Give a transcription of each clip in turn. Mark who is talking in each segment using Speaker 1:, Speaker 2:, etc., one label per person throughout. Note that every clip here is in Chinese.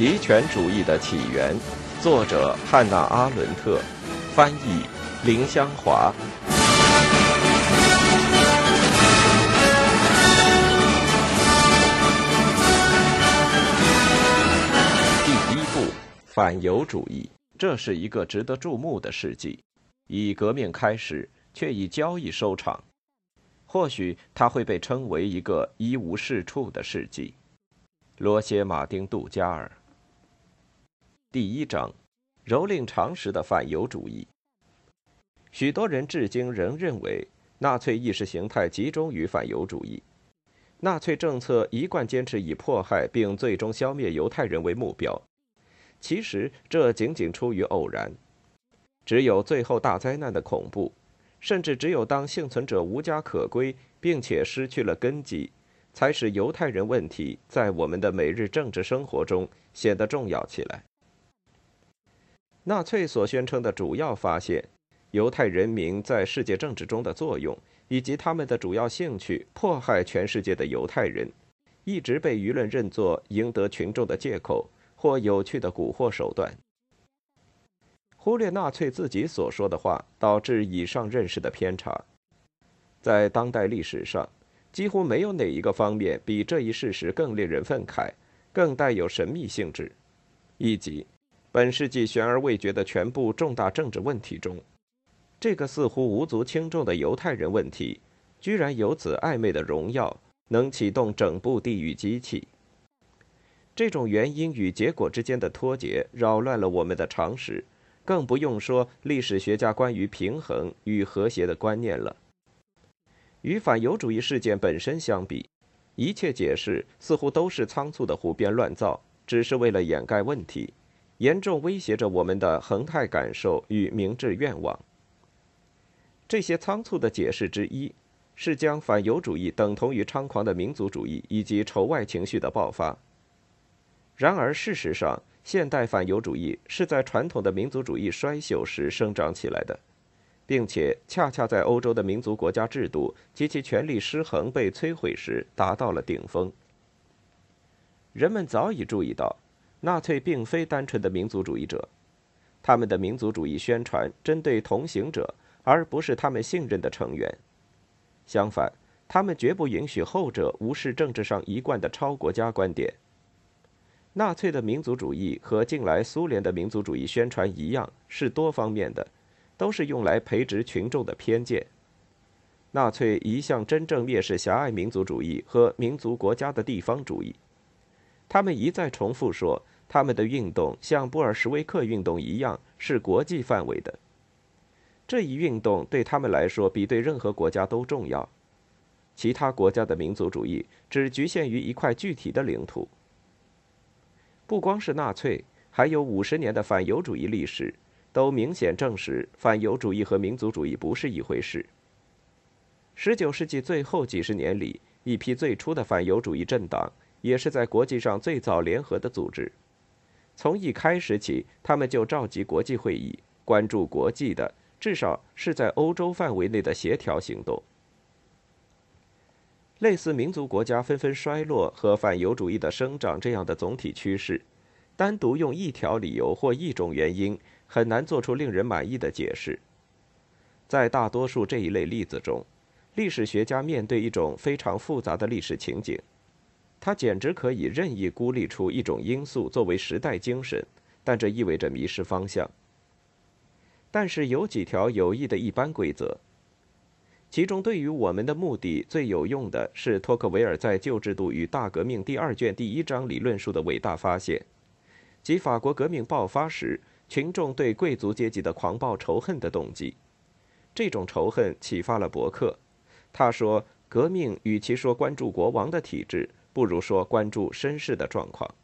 Speaker 1: 极权主义的起源，作者汉娜·阿伦特，翻译林香华。第一部，反犹主义。这是一个值得注目的世纪，以革命开始，却以交易收场。或许它会被称为一个一无是处的世纪。罗歇·马丁·杜加尔。第一章：蹂躏常识的反犹主义。许多人至今仍认为，纳粹意识形态集中于反犹主义。纳粹政策一贯坚持以迫害并最终消灭犹太人为目标。其实这仅仅出于偶然。只有最后大灾难的恐怖。甚至只有当幸存者无家可归，并且失去了根基，才使犹太人问题在我们的每日政治生活中显得重要起来。纳粹所宣称的主要发现，犹太人民在世界政治中的作用，以及他们的主要兴趣——迫害全世界的犹太人，一直被舆论认作赢得群众的借口或有趣的蛊惑手段。忽略纳粹自己所说的话，导致以上认识的偏差。在当代历史上，几乎没有哪一个方面比这一事实更令人愤慨、更带有神秘性质。以及，本世纪悬而未决的全部重大政治问题中，这个似乎无足轻重的犹太人问题，居然有此暧昧的荣耀，能启动整部地狱机器。这种原因与结果之间的脱节，扰乱了我们的常识。更不用说历史学家关于平衡与和谐的观念了。与反犹主义事件本身相比，一切解释似乎都是仓促的胡编乱造，只是为了掩盖问题，严重威胁着我们的恒泰感受与明智愿望。这些仓促的解释之一，是将反犹主义等同于猖狂的民族主义以及仇外情绪的爆发。然而，事实上，现代反犹主义是在传统的民族主义衰朽时生长起来的，并且恰恰在欧洲的民族国家制度及其权力失衡被摧毁时达到了顶峰。人们早已注意到，纳粹并非单纯的民族主义者，他们的民族主义宣传针对同行者，而不是他们信任的成员。相反，他们绝不允许后者无视政治上一贯的超国家观点。纳粹的民族主义和近来苏联的民族主义宣传一样，是多方面的，都是用来培植群众的偏见。纳粹一向真正蔑视狭隘民族主义和民族国家的地方主义。他们一再重复说，他们的运动像布尔什维克运动一样是国际范围的。这一运动对他们来说比对任何国家都重要。其他国家的民族主义只局限于一块具体的领土。不光是纳粹，还有五十年的反犹主义历史，都明显证实反犹主义和民族主义不是一回事。十九世纪最后几十年里，一批最初的反犹主义政党，也是在国际上最早联合的组织。从一开始起，他们就召集国际会议，关注国际的，至少是在欧洲范围内的协调行动。类似民族国家纷纷衰落和反犹主义的生长这样的总体趋势，单独用一条理由或一种原因很难做出令人满意的解释。在大多数这一类例子中，历史学家面对一种非常复杂的历史情景，他简直可以任意孤立出一种因素作为时代精神，但这意味着迷失方向。但是有几条有益的一般规则。其中，对于我们的目的最有用的是托克维尔在《旧制度与大革命》第二卷第一章里论述的伟大发现，即法国革命爆发时群众对贵族阶级的狂暴仇恨的动机。这种仇恨启发了伯克，他说：“革命与其说关注国王的体制，不如说关注绅士的状况。”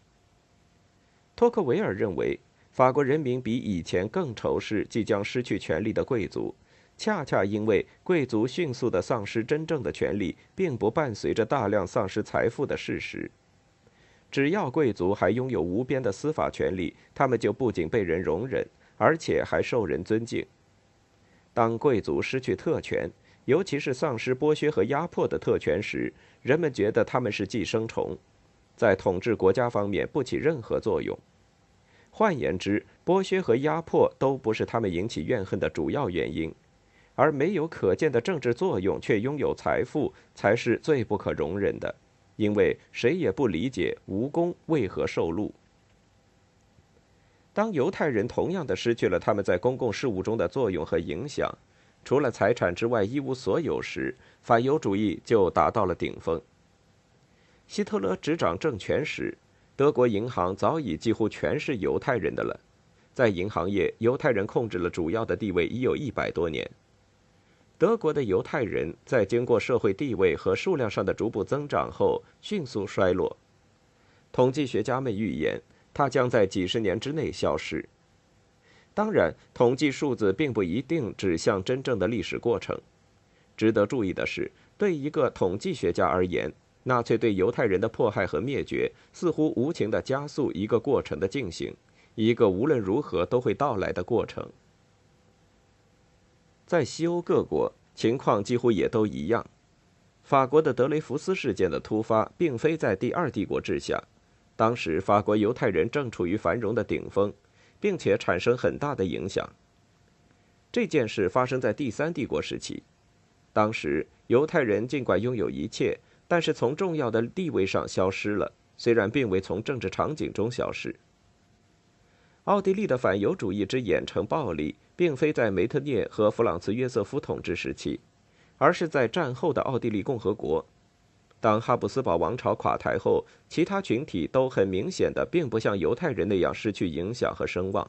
Speaker 1: 托克维尔认为，法国人民比以前更仇视即将失去权力的贵族。恰恰因为贵族迅速的丧失真正的权利，并不伴随着大量丧失财富的事实。只要贵族还拥有无边的司法权利，他们就不仅被人容忍，而且还受人尊敬。当贵族失去特权，尤其是丧失剥削和压迫的特权时，人们觉得他们是寄生虫。在统治国家方面不起任何作用。换言之，剥削和压迫都不是他们引起怨恨的主要原因，而没有可见的政治作用却拥有财富才是最不可容忍的，因为谁也不理解无功为何受禄。当犹太人同样的失去了他们在公共事务中的作用和影响，除了财产之外一无所有时，反犹主义就达到了顶峰。希特勒执掌政权时。德国银行早已几乎全是犹太人的了，在银行业，犹太人控制了主要的地位已有一百多年。德国的犹太人在经过社会地位和数量上的逐步增长后，迅速衰落。统计学家们预言，它将在几十年之内消失。当然，统计数字并不一定指向真正的历史过程。值得注意的是，对一个统计学家而言。纳粹对犹太人的迫害和灭绝，似乎无情地加速一个过程的进行，一个无论如何都会到来的过程。在西欧各国，情况几乎也都一样。法国的德雷福斯事件的突发，并非在第二帝国治下，当时法国犹太人正处于繁荣的顶峰，并且产生很大的影响。这件事发生在第三帝国时期，当时犹太人尽管拥有一切。但是从重要的地位上消失了，虽然并未从政治场景中消失。奥地利的反犹主义之演成暴力，并非在梅特涅和弗朗茨约瑟夫统治时期，而是在战后的奥地利共和国。当哈布斯堡王朝垮台后，其他群体都很明显的并不像犹太人那样失去影响和声望。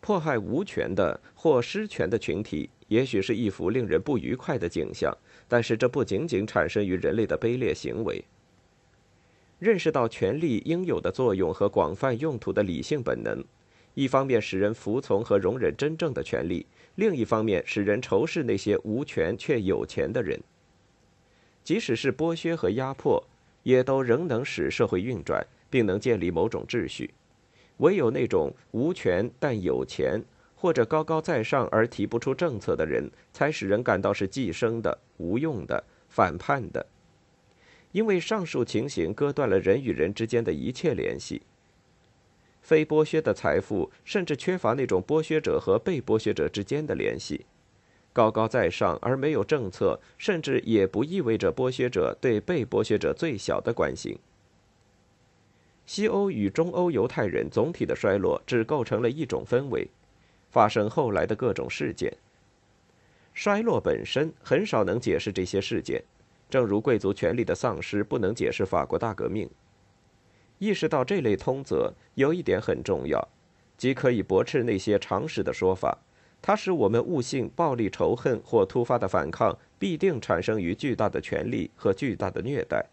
Speaker 1: 迫害无权的或失权的群体，也许是一幅令人不愉快的景象。但是这不仅仅产生于人类的卑劣行为。认识到权力应有的作用和广泛用途的理性本能，一方面使人服从和容忍真正的权利，另一方面使人仇视那些无权却有钱的人。即使是剥削和压迫，也都仍能使社会运转，并能建立某种秩序。唯有那种无权但有钱。或者高高在上而提不出政策的人，才使人感到是寄生的、无用的、反叛的。因为上述情形割断了人与人之间的一切联系。非剥削的财富甚至缺乏那种剥削者和被剥削者之间的联系。高高在上而没有政策，甚至也不意味着剥削者对被剥削者最小的关心。西欧与中欧犹太人总体的衰落，只构成了一种氛围。发生后来的各种事件，衰落本身很少能解释这些事件，正如贵族权力的丧失不能解释法国大革命。意识到这类通则，有一点很重要，即可以驳斥那些常识的说法，它使我们悟性暴力仇恨或突发的反抗必定产生于巨大的权力和巨大的虐待，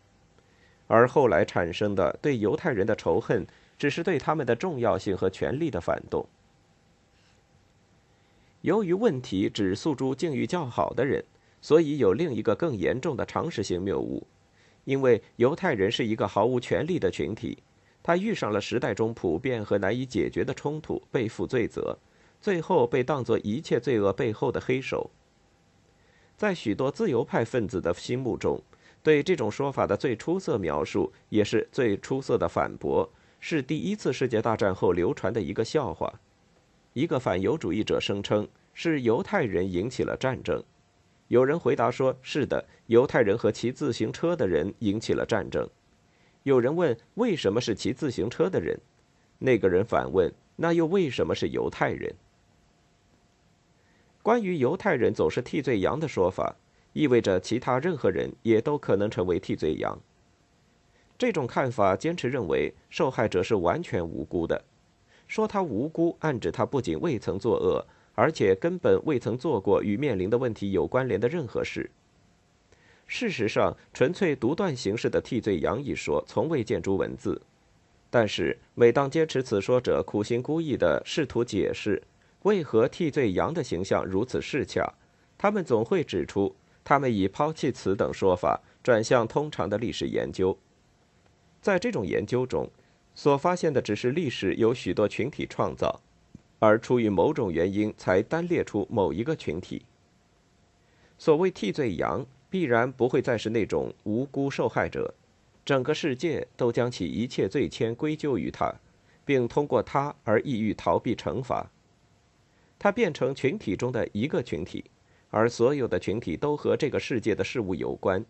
Speaker 1: 而后来产生的对犹太人的仇恨，只是对他们的重要性和权力的反动。由于问题只诉诸境遇较好的人，所以有另一个更严重的常识性谬误。因为犹太人是一个毫无权利的群体，他遇上了时代中普遍和难以解决的冲突，背负罪责，最后被当作一切罪恶背后的黑手。在许多自由派分子的心目中，对这种说法的最出色描述，也是最出色的反驳，是第一次世界大战后流传的一个笑话。一个反犹主义者声称是犹太人引起了战争，有人回答说：“是的，犹太人和骑自行车的人引起了战争。”有人问：“为什么是骑自行车的人？”那个人反问：“那又为什么是犹太人？”关于犹太人总是替罪羊的说法，意味着其他任何人也都可能成为替罪羊。这种看法坚持认为受害者是完全无辜的。说他无辜，暗指他不仅未曾作恶，而且根本未曾做过与面临的问题有关联的任何事。事实上，纯粹独断形式的替罪羊一说从未见诸文字，但是每当坚持此说者苦心孤诣地试图解释为何替罪羊的形象如此适恰，他们总会指出，他们已抛弃此等说法，转向通常的历史研究。在这种研究中。所发现的只是历史由许多群体创造，而出于某种原因才单列出某一个群体。所谓替罪羊，必然不会再是那种无辜受害者，整个世界都将其一切罪愆归咎于他，并通过他而意欲逃避惩罚。他变成群体中的一个群体，而所有的群体都和这个世界的事物有关。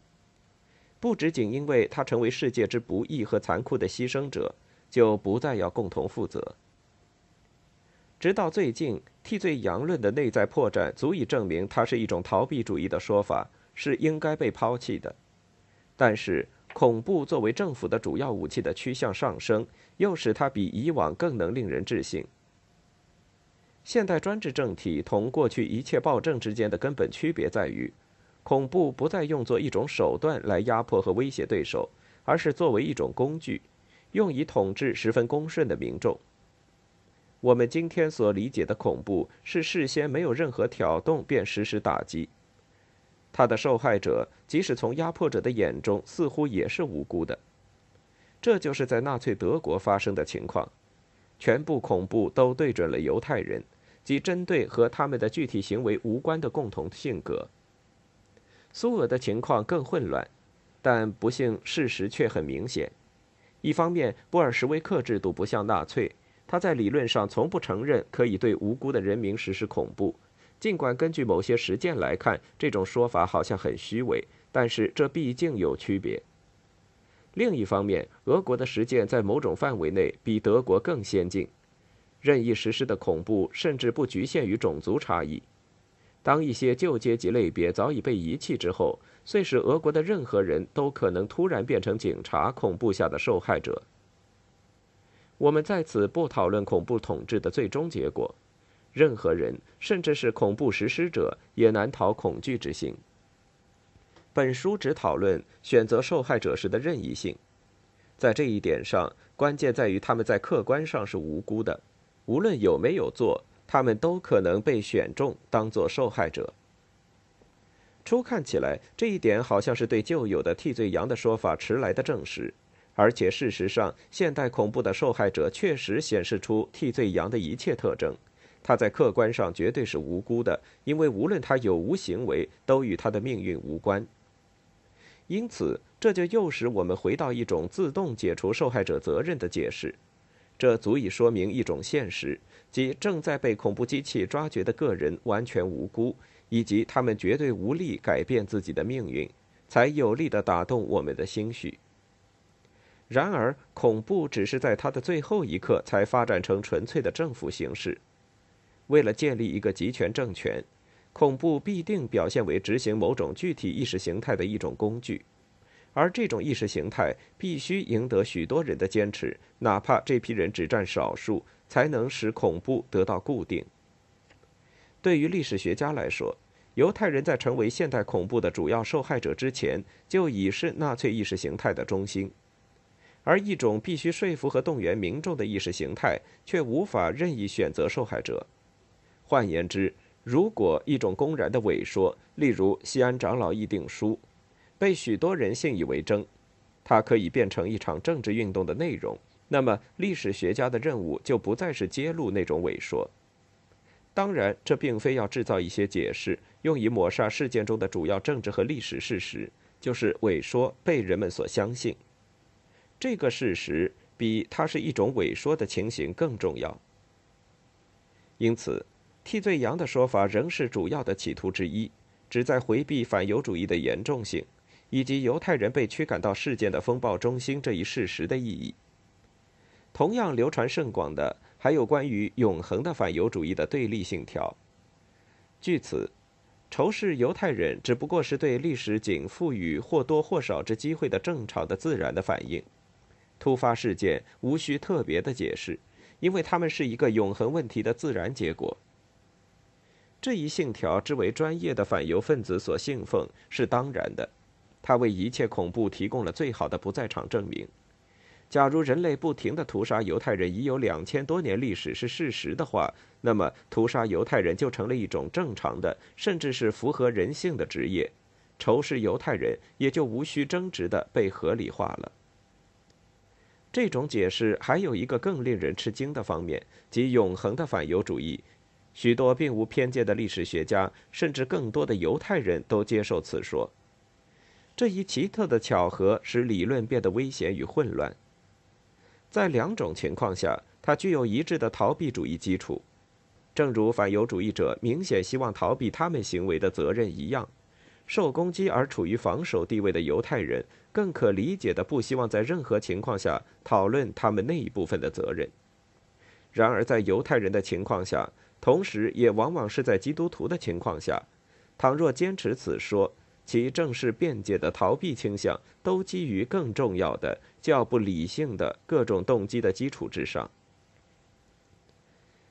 Speaker 1: 不只仅因为他成为世界之不义和残酷的牺牲者，就不再要共同负责。直到最近，替罪羊论的内在破绽足以证明它是一种逃避主义的说法，是应该被抛弃的。但是，恐怖作为政府的主要武器的趋向上升，又使它比以往更能令人置信。现代专制政体同过去一切暴政之间的根本区别在于。恐怖不再用作一种手段来压迫和威胁对手，而是作为一种工具，用以统治十分恭顺的民众。我们今天所理解的恐怖是事先没有任何挑动便实施打击，他的受害者即使从压迫者的眼中似乎也是无辜的。这就是在纳粹德国发生的情况，全部恐怖都对准了犹太人，即针对和他们的具体行为无关的共同性格。苏俄的情况更混乱，但不幸事实却很明显。一方面，布尔什维克制度不像纳粹，他在理论上从不承认可以对无辜的人民实施恐怖，尽管根据某些实践来看，这种说法好像很虚伪，但是这毕竟有区别。另一方面，俄国的实践在某种范围内比德国更先进，任意实施的恐怖甚至不局限于种族差异。当一些旧阶级类别早已被遗弃之后，遂使俄国的任何人都可能突然变成警察恐怖下的受害者。我们在此不讨论恐怖统治的最终结果，任何人，甚至是恐怖实施者，也难逃恐惧之心。本书只讨论选择受害者时的任意性，在这一点上，关键在于他们在客观上是无辜的，无论有没有做。他们都可能被选中当做受害者。初看起来，这一点好像是对旧有的替罪羊的说法迟来的证实，而且事实上，现代恐怖的受害者确实显示出替罪羊的一切特征。他在客观上绝对是无辜的，因为无论他有无行为，都与他的命运无关。因此，这就又使我们回到一种自动解除受害者责任的解释。这足以说明一种现实，即正在被恐怖机器抓掘的个人完全无辜，以及他们绝对无力改变自己的命运，才有力地打动我们的心绪。然而，恐怖只是在它的最后一刻才发展成纯粹的政府形式。为了建立一个集权政权，恐怖必定表现为执行某种具体意识形态的一种工具。而这种意识形态必须赢得许多人的坚持，哪怕这批人只占少数，才能使恐怖得到固定。对于历史学家来说，犹太人在成为现代恐怖的主要受害者之前，就已是纳粹意识形态的中心。而一种必须说服和动员民众的意识形态，却无法任意选择受害者。换言之，如果一种公然的伪说，例如西安长老议定书。被许多人信以为真，它可以变成一场政治运动的内容。那么，历史学家的任务就不再是揭露那种伪说。当然，这并非要制造一些解释，用以抹杀事件中的主要政治和历史事实，就是伪说被人们所相信。这个事实比它是一种伪说的情形更重要。因此，替罪羊的说法仍是主要的企图之一，旨在回避反犹主义的严重性。以及犹太人被驱赶到事件的风暴中心这一事实的意义。同样流传甚广的，还有关于永恒的反犹主义的对立信条。据此，仇视犹太人只不过是对历史仅赋予或多或少之机会的正常的自然的反应。突发事件无需特别的解释，因为它们是一个永恒问题的自然结果。这一信条之为专业的反犹分子所信奉是当然的。他为一切恐怖提供了最好的不在场证明。假如人类不停地屠杀犹太人已有两千多年历史是事实的话，那么屠杀犹太人就成了一种正常的，甚至是符合人性的职业。仇视犹太人也就无需争执地被合理化了。这种解释还有一个更令人吃惊的方面，即永恒的反犹主义。许多并无偏见的历史学家，甚至更多的犹太人都接受此说。这一奇特的巧合使理论变得危险与混乱。在两种情况下，它具有一致的逃避主义基础，正如反犹主义者明显希望逃避他们行为的责任一样，受攻击而处于防守地位的犹太人更可理解的不希望在任何情况下讨论他们那一部分的责任。然而，在犹太人的情况下，同时也往往是在基督徒的情况下，倘若坚持此说，其正式辩解的逃避倾向都基于更重要的、较不理性的各种动机的基础之上。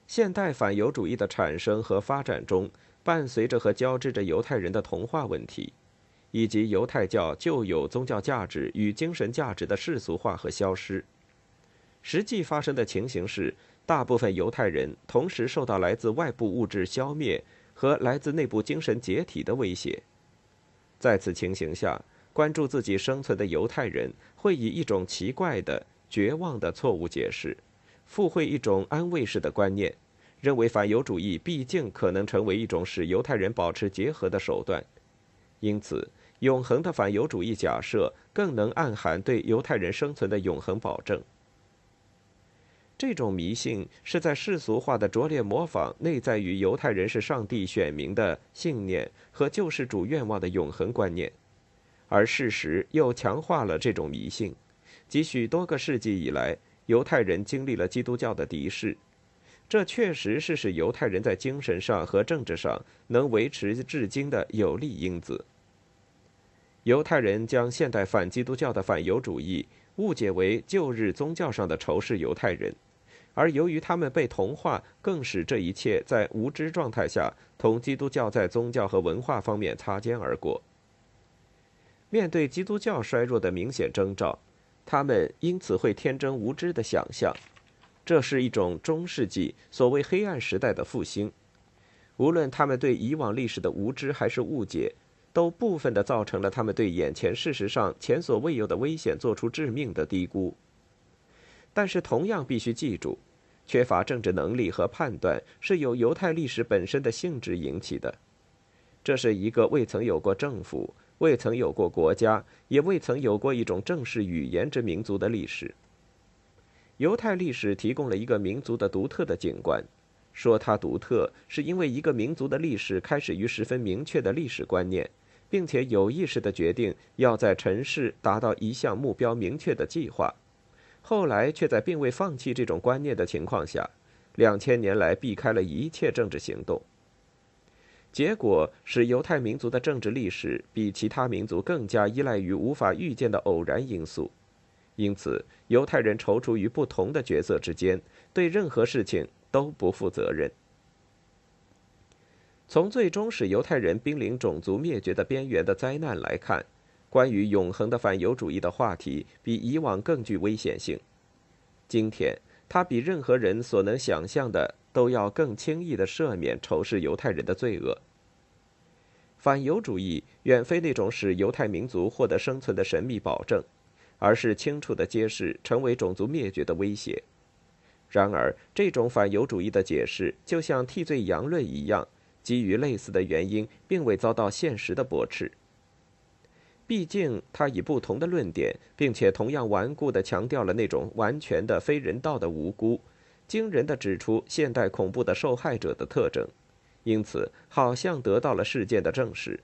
Speaker 1: 现代反犹主义的产生和发展中，伴随着和交织着犹太人的同化问题，以及犹太教旧有宗教价值与精神价值的世俗化和消失。实际发生的情形是，大部分犹太人同时受到来自外部物质消灭和来自内部精神解体的威胁。在此情形下，关注自己生存的犹太人会以一种奇怪的、绝望的错误解释，附会一种安慰式的观念，认为反犹主义毕竟可能成为一种使犹太人保持结合的手段。因此，永恒的反犹主义假设更能暗含对犹太人生存的永恒保证。这种迷信是在世俗化的拙劣模仿内在于犹太人是上帝选民的信念和救世主愿望的永恒观念，而事实又强化了这种迷信。即许多个世纪以来，犹太人经历了基督教的敌视，这确实是使犹太人在精神上和政治上能维持至今的有利因子。犹太人将现代反基督教的反犹主义误解为旧日宗教上的仇视犹太人。而由于他们被同化，更使这一切在无知状态下同基督教在宗教和文化方面擦肩而过。面对基督教衰弱的明显征兆，他们因此会天真无知的想象，这是一种中世纪所谓黑暗时代的复兴。无论他们对以往历史的无知还是误解，都部分的造成了他们对眼前事实上前所未有的危险做出致命的低估。但是，同样必须记住。缺乏政治能力和判断是由犹太历史本身的性质引起的。这是一个未曾有过政府、未曾有过国家、也未曾有过一种正式语言之民族的历史。犹太历史提供了一个民族的独特的景观。说它独特，是因为一个民族的历史开始于十分明确的历史观念，并且有意识的决定要在尘世达到一项目标明确的计划。后来却在并未放弃这种观念的情况下，两千年来避开了一切政治行动。结果使犹太民族的政治历史比其他民族更加依赖于无法预见的偶然因素，因此犹太人踌躇于不同的角色之间，对任何事情都不负责任。从最终使犹太人濒临种族灭绝的边缘的灾难来看。关于永恒的反犹主义的话题比以往更具危险性。今天，它比任何人所能想象的都要更轻易地赦免仇视犹太人的罪恶。反犹主义远非那种使犹太民族获得生存的神秘保证，而是清楚地揭示成为种族灭绝的威胁。然而，这种反犹主义的解释就像替罪羊论一样，基于类似的原因，并未遭到现实的驳斥。毕竟，他以不同的论点，并且同样顽固地强调了那种完全的非人道的无辜，惊人地指出现代恐怖的受害者的特征，因此好像得到了事件的证实。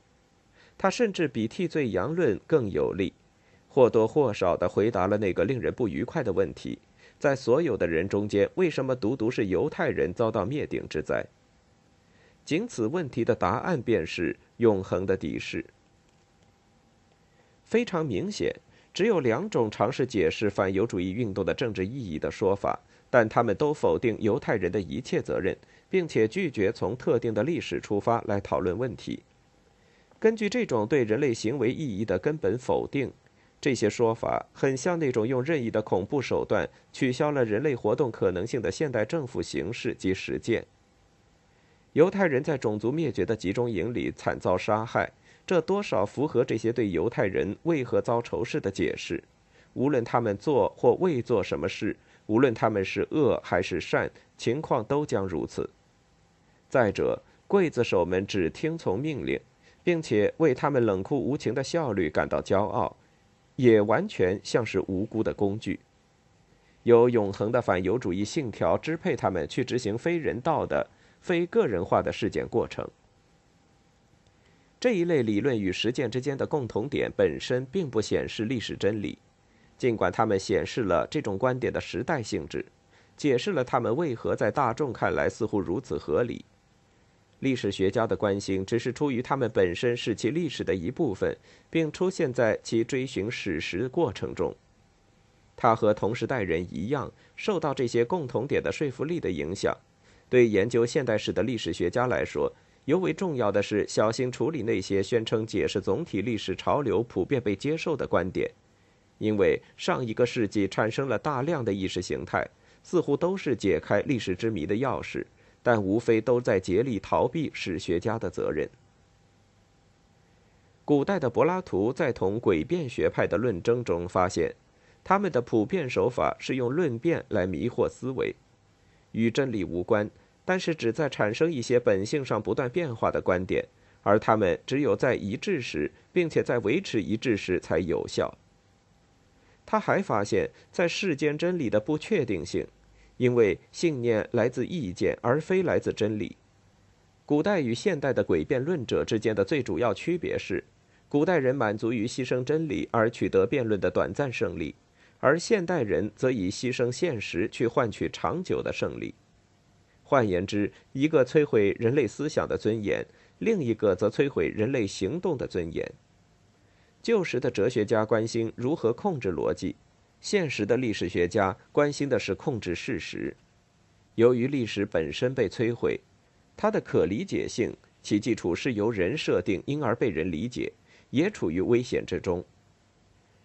Speaker 1: 他甚至比替罪羊论更有力，或多或少地回答了那个令人不愉快的问题：在所有的人中间，为什么独独是犹太人遭到灭顶之灾？仅此问题的答案便是永恒的敌视。非常明显，只有两种尝试解释反犹主义运动的政治意义的说法，但他们都否定犹太人的一切责任，并且拒绝从特定的历史出发来讨论问题。根据这种对人类行为意义的根本否定，这些说法很像那种用任意的恐怖手段取消了人类活动可能性的现代政府形式及实践。犹太人在种族灭绝的集中营里惨遭杀害。这多少符合这些对犹太人为何遭仇视的解释？无论他们做或未做什么事，无论他们是恶还是善，情况都将如此。再者，刽子手们只听从命令，并且为他们冷酷无情的效率感到骄傲，也完全像是无辜的工具。由永恒的反犹主义信条支配他们去执行非人道的、非个人化的事件过程。这一类理论与实践之间的共同点本身并不显示历史真理，尽管它们显示了这种观点的时代性质，解释了他们为何在大众看来似乎如此合理。历史学家的关心只是出于他们本身是其历史的一部分，并出现在其追寻史实过程中。他和同时代人一样，受到这些共同点的说服力的影响。对研究现代史的历史学家来说，尤为重要的是小心处理那些宣称解释总体历史潮流普遍被接受的观点，因为上一个世纪产生了大量的意识形态，似乎都是解开历史之谜的钥匙，但无非都在竭力逃避史学家的责任。古代的柏拉图在同诡辩学派的论争中发现。他们的普遍手法是用论辩来迷惑思维，与真理无关，但是只在产生一些本性上不断变化的观点，而他们只有在一致时，并且在维持一致时才有效。他还发现，在世间真理的不确定性，因为信念来自意见而非来自真理。古代与现代的诡辩论者之间的最主要区别是，古代人满足于牺牲真理而取得辩论的短暂胜利。而现代人则以牺牲现实去换取长久的胜利。换言之，一个摧毁人类思想的尊严，另一个则摧毁人类行动的尊严。旧时的哲学家关心如何控制逻辑，现实的历史学家关心的是控制事实。由于历史本身被摧毁，它的可理解性，其基础是由人设定，因而被人理解，也处于危险之中。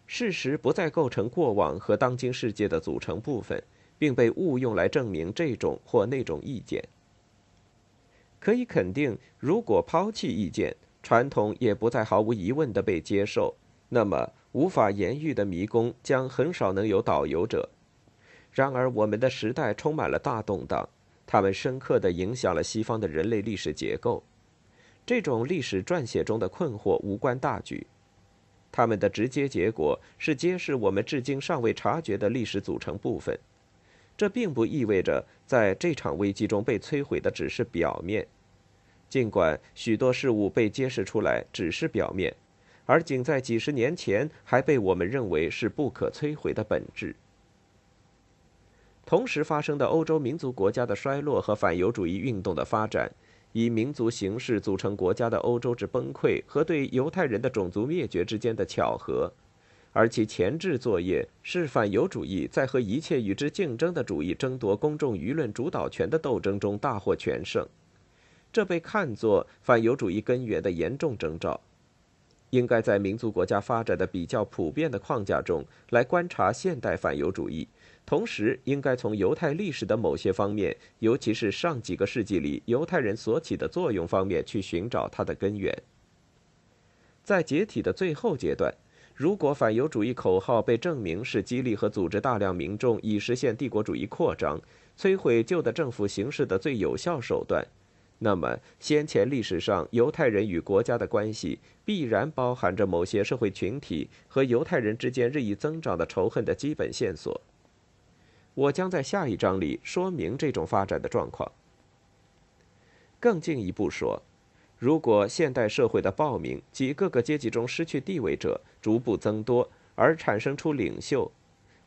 Speaker 1: 事实不再构成过往和当今世界的组成部分，并被误用来证明这种或那种意见。可以肯定，如果抛弃意见，传统也不再毫无疑问地被接受，那么无法言喻的迷宫将很少能有导游者。然而，我们的时代充满了大动荡，它们深刻地影响了西方的人类历史结构。这种历史撰写中的困惑无关大局。他们的直接结果是揭示我们至今尚未察觉的历史组成部分。这并不意味着在这场危机中被摧毁的只是表面，尽管许多事物被揭示出来只是表面，而仅在几十年前还被我们认为是不可摧毁的本质。同时发生的欧洲民族国家的衰落和反犹主义运动的发展。以民族形式组成国家的欧洲之崩溃和对犹太人的种族灭绝之间的巧合，而其前置作业是反犹主义在和一切与之竞争的主义争夺公众舆论主导权的斗争中大获全胜，这被看作反犹主义根源的严重征兆。应该在民族国家发展的比较普遍的框架中来观察现代反犹主义。同时，应该从犹太历史的某些方面，尤其是上几个世纪里犹太人所起的作用方面去寻找它的根源。在解体的最后阶段，如果反犹主义口号被证明是激励和组织大量民众以实现帝国主义扩张、摧毁旧的政府形式的最有效手段，那么先前历史上犹太人与国家的关系必然包含着某些社会群体和犹太人之间日益增长的仇恨的基本线索。我将在下一章里说明这种发展的状况。更进一步说，如果现代社会的暴民及各个阶级中失去地位者逐步增多，而产生出领袖，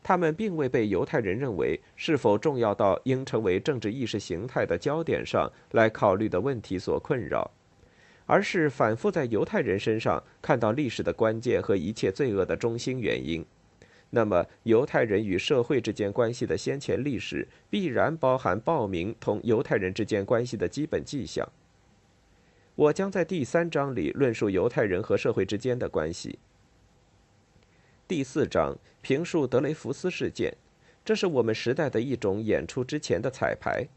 Speaker 1: 他们并未被犹太人认为是否重要到应成为政治意识形态的焦点上来考虑的问题所困扰，而是反复在犹太人身上看到历史的关键和一切罪恶的中心原因。那么，犹太人与社会之间关系的先前历史必然包含暴民同犹太人之间关系的基本迹象。我将在第三章里论述犹太人和社会之间的关系。第四章评述德雷福斯事件，这是我们时代的一种演出之前的彩排，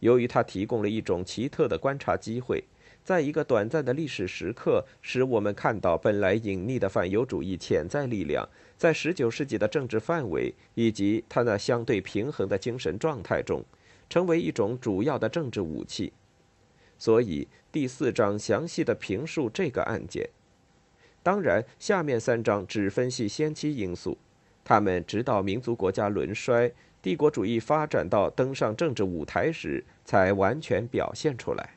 Speaker 1: 由于它提供了一种奇特的观察机会。在一个短暂的历史时刻，使我们看到本来隐匿的反犹主义潜在力量，在19世纪的政治范围以及它那相对平衡的精神状态中，成为一种主要的政治武器。所以第四章详细的评述这个案件。当然，下面三章只分析先期因素，他们直到民族国家轮衰、帝国主义发展到登上政治舞台时，才完全表现出来。